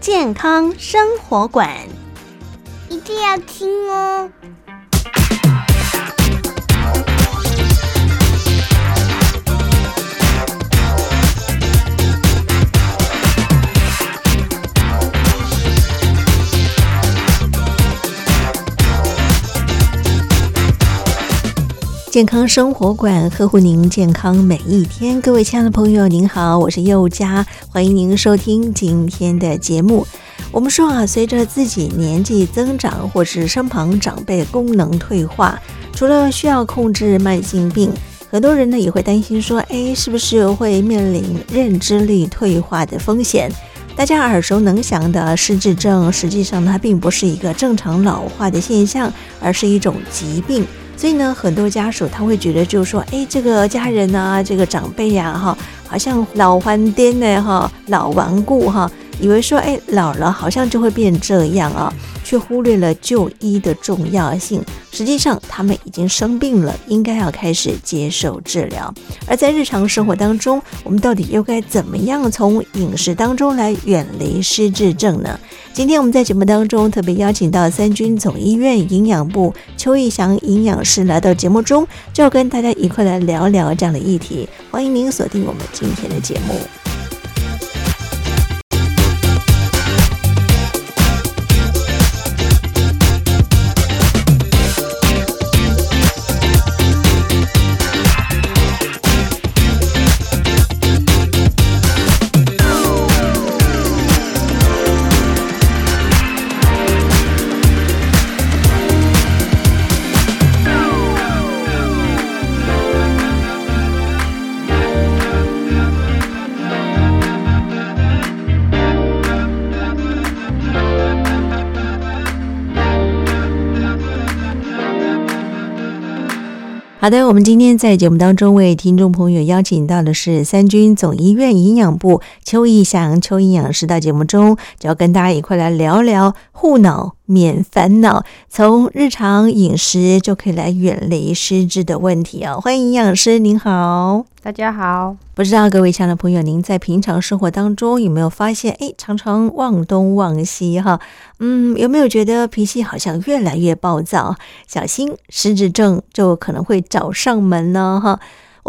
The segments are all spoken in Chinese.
健康生活馆，一定要听哦。健康生活馆呵护您健康每一天，各位亲爱的朋友，您好，我是佑佳，欢迎您收听今天的节目。我们说啊，随着自己年纪增长，或是身旁长辈功能退化，除了需要控制慢性病，很多人呢也会担心说，哎，是不是会面临认知力退化的风险？大家耳熟能详的失智症，实际上它并不是一个正常老化的现象，而是一种疾病。所以呢，很多家属他会觉得，就是说，哎，这个家人啊，这个长辈呀，哈，好像老顽颠呢，哈，老顽固哈。以为说，哎，老了好像就会变这样啊，却忽略了就医的重要性。实际上，他们已经生病了，应该要开始接受治疗。而在日常生活当中，我们到底又该怎么样从饮食当中来远离失智症呢？今天我们在节目当中特别邀请到三军总医院营养部邱义祥营养师来到节目中，就要跟大家一块来聊聊这样的议题。欢迎您锁定我们今天的节目。好的，我们今天在节目当中为听众朋友邀请到的是三军总医院营养部邱义祥邱营养师到节目中，就要跟大家一块来聊聊护脑免烦恼，从日常饮食就可以来远离失智的问题哦。欢迎营养师，您好，大家好。不知道各位亲爱的朋友，您在平常生活当中有没有发现，哎，常常忘东忘西哈？嗯，有没有觉得脾气好像越来越暴躁？小心失智症就可能会找上门呢哈。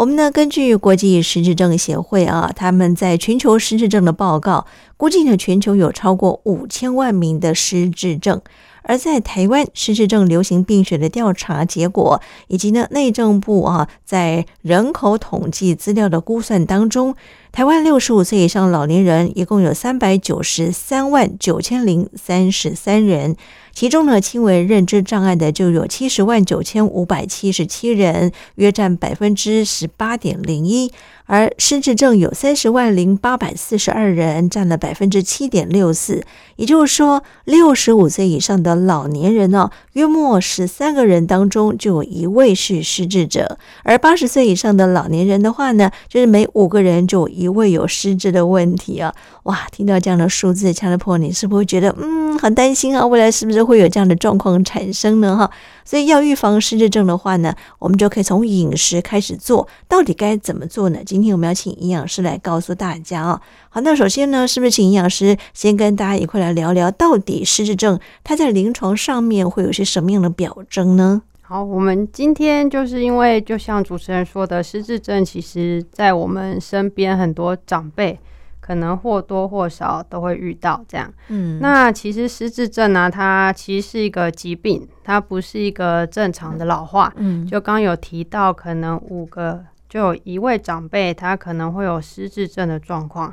我们呢，根据国际失智症协会啊，他们在全球失智症的报告，估计呢，全球有超过五千万名的失智症。而在台湾失智症流行病学的调查结果，以及呢内政部啊在人口统计资料的估算当中，台湾六十五岁以上老年人一共有三百九十三万九千零三十三人，其中呢轻微认知障碍的就有七十万九千五百七十七人，约占百分之十八点零一。而失智症有三十万零八百四十二人，占了百分之七点六四。也就是说，六十五岁以上的老年人呢，约莫十三个人当中就有一位是失智者；而八十岁以上的老年人的话呢，就是每五个人就一一位有失智的问题啊！哇，听到这样的数字，亲爱的朋友，你是不是会觉得嗯很担心啊？未来是不是会有这样的状况产生呢？哈，所以要预防失智症的话呢，我们就可以从饮食开始做。到底该怎么做呢？今天我们要请营养师来告诉大家啊。好，那首先呢，是不是请营养师先跟大家一块来聊聊，到底失智症它在临床上面会有些什么样的表征呢？好，我们今天就是因为就像主持人说的，失智症其实在我们身边很多长辈可能或多或少都会遇到这样。嗯，那其实失智症呢，它其实是一个疾病，它不是一个正常的老化。嗯，就刚有提到，可能五个。就有一位长辈，他可能会有失智症的状况，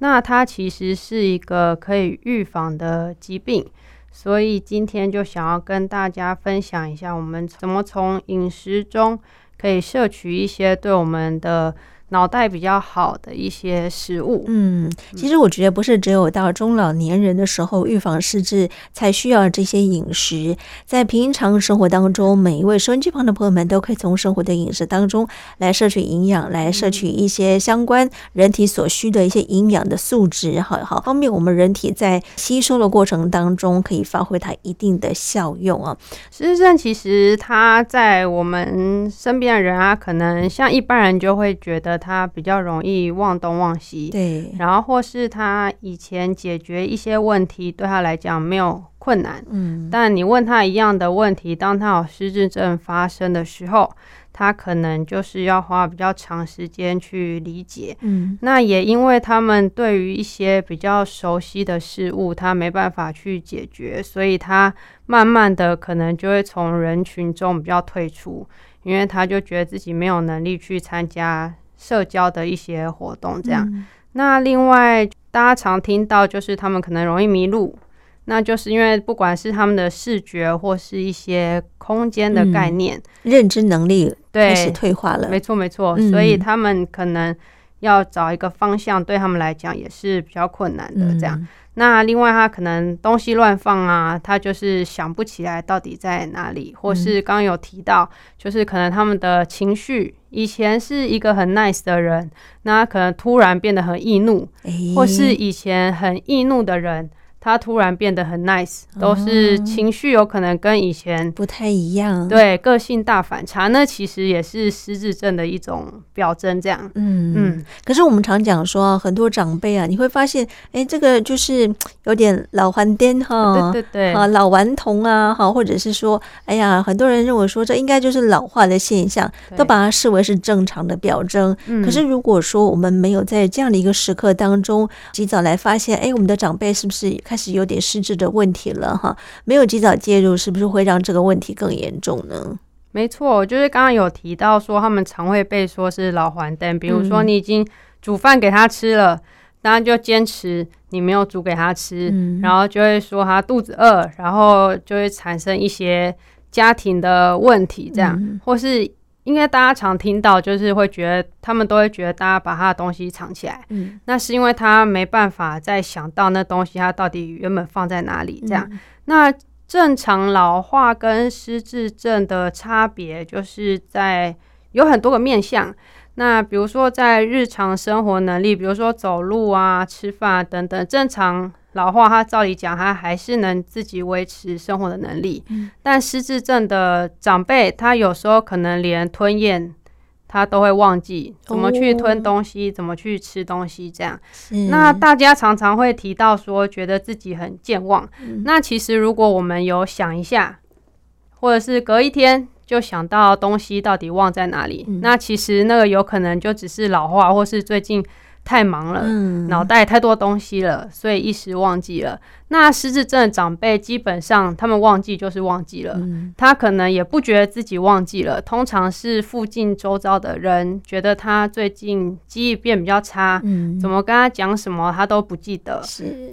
那它其实是一个可以预防的疾病，所以今天就想要跟大家分享一下，我们怎么从饮食中可以摄取一些对我们的脑袋比较好的一些食物。嗯，其实我觉得不是只有到中老年人的时候预防失智才需要这些饮食，在平常生活当中，每一位收音机旁的朋友们都可以从生活的饮食当中来摄取营养，来摄取一些相关人体所需的一些营养的素质，好好方便我们人体在吸收的过程当中可以发挥它一定的效用啊。失智症其实它在我们身边的人啊，可能像一般人就会觉得。他比较容易忘东忘西，对，然后或是他以前解决一些问题对他来讲没有困难，嗯，但你问他一样的问题，当他有失智症发生的时候，他可能就是要花比较长时间去理解，嗯，那也因为他们对于一些比较熟悉的事物，他没办法去解决，所以他慢慢的可能就会从人群中比较退出，因为他就觉得自己没有能力去参加。社交的一些活动，这样。嗯、那另外，大家常听到就是他们可能容易迷路，那就是因为不管是他们的视觉或是一些空间的概念、嗯、认知能力开始退化了。没错，没错。嗯、所以他们可能要找一个方向，对他们来讲也是比较困难的。这样。嗯那另外，他可能东西乱放啊，他就是想不起来到底在哪里，或是刚刚有提到，就是可能他们的情绪，以前是一个很 nice 的人，那可能突然变得很易怒，或是以前很易怒的人。他突然变得很 nice，都是情绪有可能跟以前不太一样，对，个性大反差。那其实也是失智症的一种表征，这样。嗯嗯。嗯，可是我们常讲说，很多长辈啊，你会发现，哎，这个就是有点老顽颠哈，对对对，啊，老顽童啊，哈，或者是说，哎呀，很多人认为说这应该就是老化的现象，都把它视为是正常的表征。可是如果说我们没有在这样的一个时刻当中及早来发现，哎，我们的长辈是不是？开始有点失智的问题了哈，没有及早介入，是不是会让这个问题更严重呢？没错，就是刚刚有提到说，他们常会被说是老黄灯，比如说你已经煮饭给他吃了，当然就坚持你没有煮给他吃，嗯、然后就会说他肚子饿，然后就会产生一些家庭的问题，这样，嗯、或是。应该大家常听到，就是会觉得他们都会觉得大家把他的东西藏起来，嗯，那是因为他没办法再想到那东西他到底原本放在哪里这样。嗯、那正常老化跟失智症的差别，就是在有很多个面向。那比如说在日常生活能力，比如说走路啊、吃饭啊等等，正常。老化，他照理讲，他还是能自己维持生活的能力。嗯、但失智症的长辈，他有时候可能连吞咽，他都会忘记怎么去吞东西，哦、怎么去吃东西，这样。那大家常常会提到说，觉得自己很健忘。嗯、那其实如果我们有想一下，或者是隔一天就想到东西到底忘在哪里，嗯、那其实那个有可能就只是老化，或是最近。太忙了，脑袋太多东西了，所以一时忘记了。那失智症的长辈基本上他们忘记就是忘记了，他可能也不觉得自己忘记了，通常是附近周遭的人觉得他最近记忆变比较差，怎么跟他讲什么他都不记得，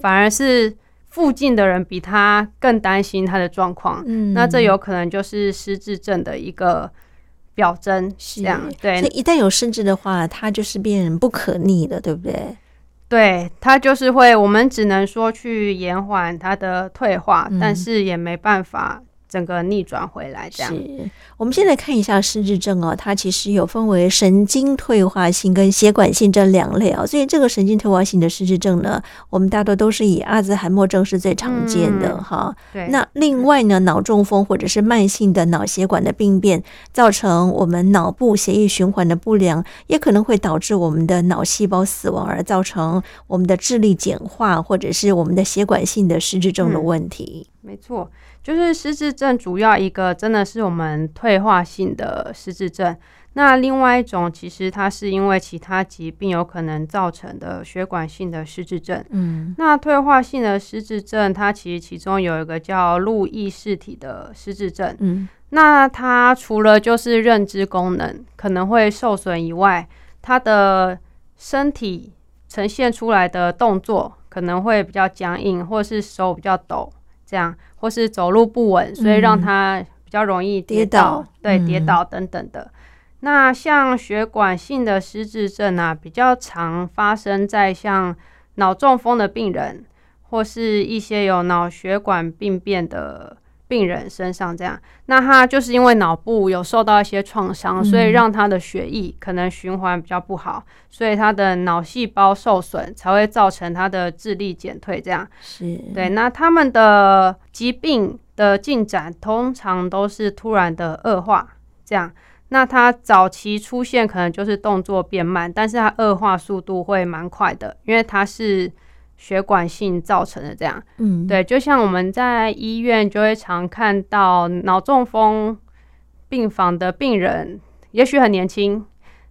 反而是附近的人比他更担心他的状况。那这有可能就是失智症的一个。表征是这样，对，所以一旦有失智的话，它就是变成不可逆的，对不对？对，它就是会，我们只能说去延缓它的退化，嗯、但是也没办法。整个逆转回来，这样。是，我们先来看一下失智症哦，它其实有分为神经退化性跟血管性这两类啊、哦。所以这个神经退化性的失智症呢，我们大多都是以阿兹海默症是最常见的哈。对。那另外呢，脑中风或者是慢性的脑血管的病变，造成我们脑部血液循环的不良，也可能会导致我们的脑细胞死亡，而造成我们的智力简化，或者是我们的血管性的失智症的问题。嗯、没错。就是失智症主要一个真的是我们退化性的失智症，那另外一种其实它是因为其他疾病有可能造成的血管性的失智症。嗯，那退化性的失智症它其实其中有一个叫路易氏体的失智症。嗯，那它除了就是认知功能可能会受损以外，它的身体呈现出来的动作可能会比较僵硬，或是手比较抖。这样，或是走路不稳，所以让他比较容易跌倒，跌倒对，跌倒等等的。嗯、那像血管性的失智症啊，比较常发生在像脑中风的病人，或是一些有脑血管病变的病人身上。这样，那他就是因为脑部有受到一些创伤，所以让他的血液可能循环比较不好，所以他的脑细胞受损，才会造成他的智力减退。这样是对。那他们的疾病的进展通常都是突然的恶化，这样。那他早期出现可能就是动作变慢，但是他恶化速度会蛮快的，因为他是血管性造成的这样。嗯，对，就像我们在医院就会常看到脑中风病房的病人，也许很年轻，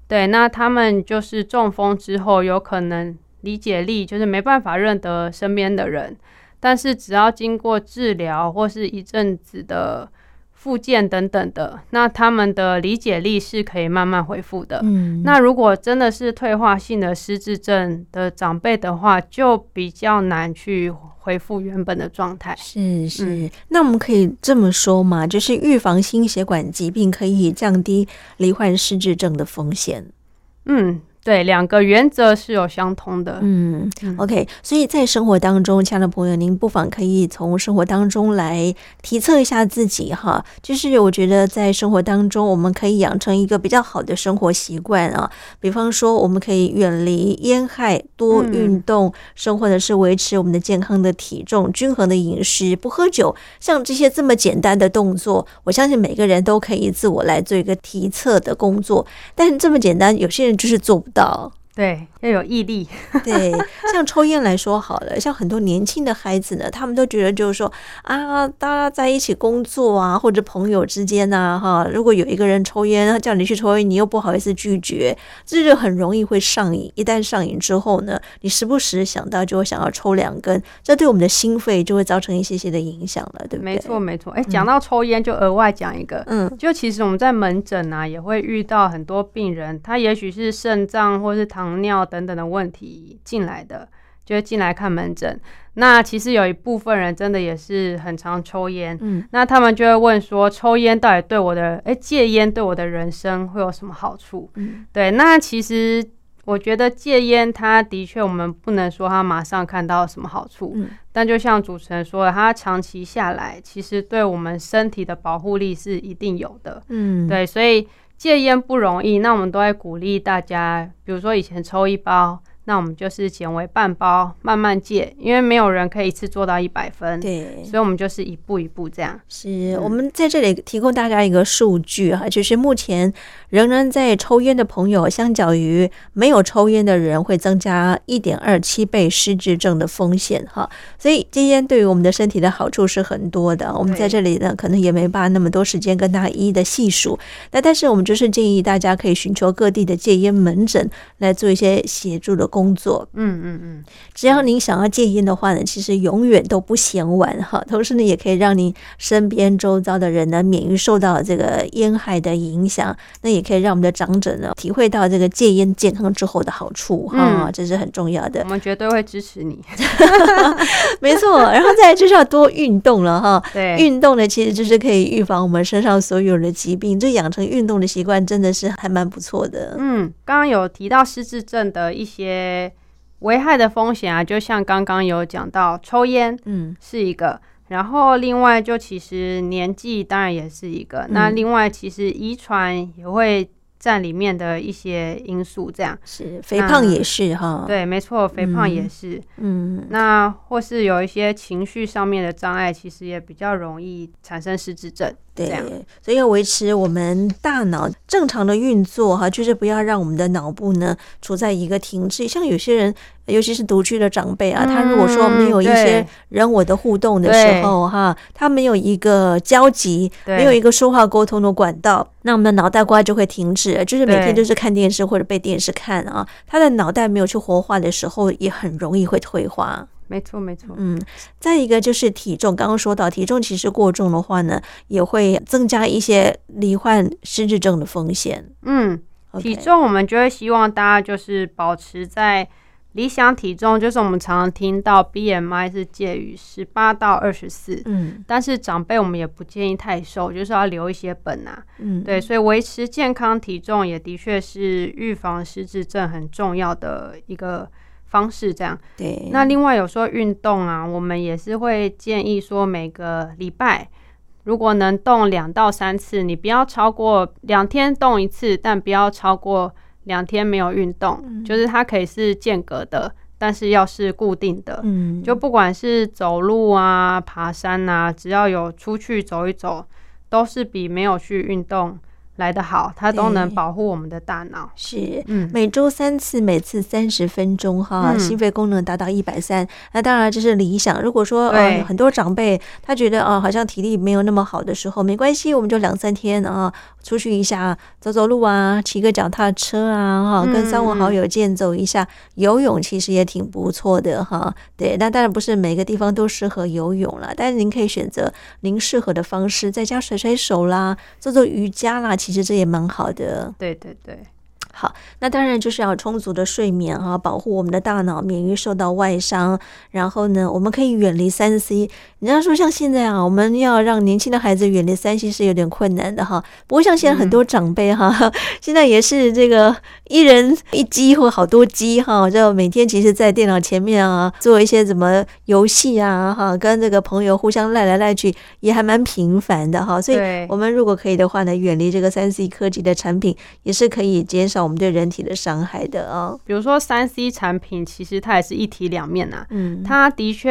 对，那他们就是中风之后有可能理解力就是没办法认得身边的人，但是只要经过治疗或是一阵子的。复健等等的，那他们的理解力是可以慢慢恢复的。嗯，那如果真的是退化性的失智症的长辈的话，就比较难去恢复原本的状态。是是，嗯，那我们可以这么说嘛，就是预防心血管疾病可以降低罹患失智症的风险。嗯。对，两个原则是有相通的。嗯，OK，所以在生活当中，亲爱的朋友，您不妨可以从生活当中来体测一下自己哈。就是我觉得在生活当中，我们可以养成一个比较好的生活习惯啊。比方说，我们可以远离烟害，多运动，生活的是维持我们的健康的体重，均衡的饮食，不喝酒。像这些这么简单的动作，我相信每个人都可以自我来做一个体测的工作。但是这么简单，有些人就是做不到。到对，要有毅力。对，像抽烟来说好了，像很多年轻的孩子呢，他们都觉得就是说啊，大家在一起工作啊，或者朋友之间啊，哈，如果有一个人抽烟，他叫你去抽烟，你又不好意思拒绝，这就很容易会上瘾。一旦上瘾之后呢，你时不时想到就会想要抽两根，这对我们的心肺就会造成一些些的影响了，对不对？没错，没错。哎，讲到抽烟，就额外讲一个，嗯，就其实我们在门诊啊，也会遇到很多病人，他也许是肾脏或是糖。糖尿等等的问题进来的，就会进来看门诊。那其实有一部分人真的也是很常抽烟，嗯，那他们就会问说，抽烟到底对我的，哎，戒烟对我的人生会有什么好处？嗯，对。那其实我觉得戒烟，它的确我们不能说它马上看到什么好处，嗯，但就像主持人说的，它长期下来，其实对我们身体的保护力是一定有的，嗯，对，所以。戒烟不容易，那我们都会鼓励大家，比如说以前抽一包。那我们就是减为半包，慢慢戒，因为没有人可以一次做到一百分，对，所以我们就是一步一步这样。是我们在这里提供大家一个数据哈，就是目前仍然在抽烟的朋友，相较于没有抽烟的人，会增加一点二七倍失智症的风险哈。所以戒烟对于我们的身体的好处是很多的。我们在这里呢，可能也没办法那么多时间跟大家一一的细数。那但是我们就是建议大家可以寻求各地的戒烟门诊来做一些协助的工作。工作，嗯嗯嗯，只要您想要戒烟的话呢，其实永远都不嫌晚哈。同时呢，也可以让您身边周遭的人呢免于受到这个烟害的影响。那也可以让我们的长者呢体会到这个戒烟健康之后的好处哈，嗯，这是很重要的。我们绝对会支持你，没错。然后再来就是要多运动了哈。对，运动呢其实就是可以预防我们身上所有的疾病。就养成运动的习惯真的是还蛮不错的。嗯，刚刚有提到失智症的一些。危害的风险啊，就像刚刚有讲到，抽烟，嗯，是一个，嗯、然后另外就其实年纪当然也是一个，嗯、那另外其实遗传也会占里面的一些因素，这样。是肥胖也是哈，对，没错，肥胖也是，嗯，那或是有一些情绪上面的障碍，其实也比较容易产生失智症。对，所以要维持我们大脑正常的运作哈，就是不要让我们的脑部呢处在一个停滞。像有些人，尤其是独居的长辈啊，他如果说没有一些人我的互动的时候哈，他没有一个交集，没有一个说话沟通的管道，那我们的脑袋瓜就会停止，就是每天就是看电视或者被电视看啊，他的脑袋没有去活化的时候，也很容易会退化。没错，没错。嗯，再一个就是体重，刚刚说到体重其实过重的话呢，也会增加一些罹患失智症的风险。嗯体重我们就会希望大家就是保持在理想体重就是我们常常听到 BMI 是介于十八到二十四，嗯，但是长辈我们也不建议太瘦，就是要留一些本啊，嗯，对，所以维持健康体重也的确是预防失智症很重要的一个方式。这样，对。那另外有时候运动啊，我们也是会建议说每个礼拜如果能动两到三次，你不要超过两天动一次，但不要超过。两天没有运动，嗯，就是它可以是间隔的，但是要是固定的，嗯，就不管是走路啊、爬山啊，只要有出去走一走，都是比没有去运动来得好，它都能保护我们的大脑。是，嗯，每周三次，每次三十分钟哈，嗯，心肺功能达到一百三，那当然这是理想。如果说呃很多长辈他觉得啊，呃，好像体力没有那么好的时候，没关系，我们就两三天啊。出去一下，走走路啊，骑个脚踏车啊，哈，跟三五好友健走一下，嗯。游泳其实也挺不错的哈。对，那当然不是每个地方都适合游泳了，但是您可以选择您适合的方式，在家甩甩手啦，做做瑜伽啦，其实这也蛮好的。对对对。好，那当然就是要充足的睡眠哈，保护我们的大脑免于受到外伤。然后呢，我们可以远离三 C。人家说像现在啊，我们要让年轻的孩子远离三 C 是有点困难的哈。不过像现在很多长辈哈、嗯，现在也是这个一人一机或好多机哈，就每天其实在电脑前面啊，做一些什么游戏啊哈，跟这个朋友互相赖来赖去，也还蛮频繁的哈。所以，我们如果可以的话呢，远离这个三 C 科技的产品，也是可以减少。我们对人体的伤害的啊，比如说三 C 产品，其实它也是一体两面呐。嗯，它的确